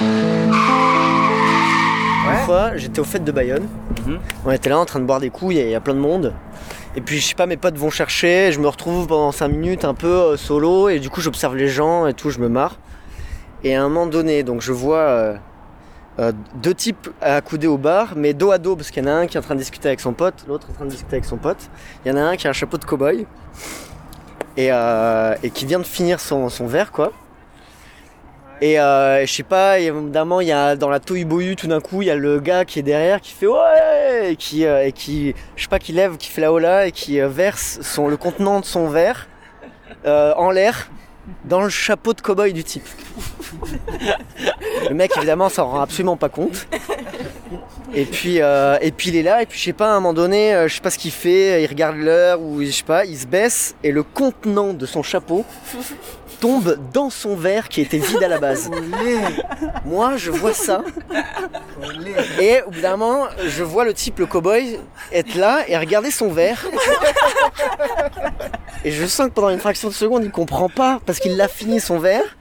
Une fois, j'étais au fête de Bayonne. Mhm. On était là en train de boire des coups, il y a- il y, a plein de monde. Et puis, je sais pas, mes potes vont chercher, je me retrouve pendant 5 minutes un peu euh, solo, et du coup, j'observe les gens et tout, je me marre. Et à un moment donné, donc je vois euh, euh, deux types accoudés au bar, mais dos à dos, parce qu'il y en a un qui est en train de discuter avec son pote, l'autre en train de discuter avec son pote. Il y en a un qui a un chapeau de cow-boy, et, et qui vient de finir son, son verre, quoi. Et euh, je sais pas, évidemment, il y a dans la tohu tout d'un coup, il y a le gars qui est derrière qui fait ouais et qui, euh, et qui je sais pas, qui lève, qui fait la hola et qui euh, verse son, le contenant de son verre euh, en l'air dans le chapeau de cow-boy du type. Le mec évidemment s'en rend absolument pas compte. Et puis, euh, et puis il est là, et puis je sais pas, à un moment donné, euh, je sais pas ce qu'il fait, il regarde l'heure, ou je sais pas, il se baisse, et le contenant de son chapeau tombe dans son verre qui était vide à la base. Moi, je vois ça. Et au bout d'un moment, je vois le type, le cowboy, être là et regarder son verre. Et je sens que pendant une fraction de seconde, il comprend pas parce qu'il l'a fini son verre.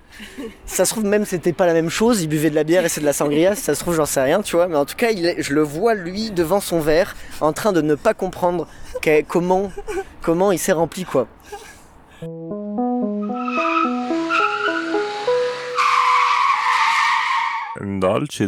Ça se trouve même c'était pas la même chose, il buvait de la bière et c'est de la sangria, ça se trouve j'en sais rien, tu vois, mais en tout cas il est- je le vois lui devant son verre en train de ne pas comprendre comment, comment il s'est rempli quoi. Dolce.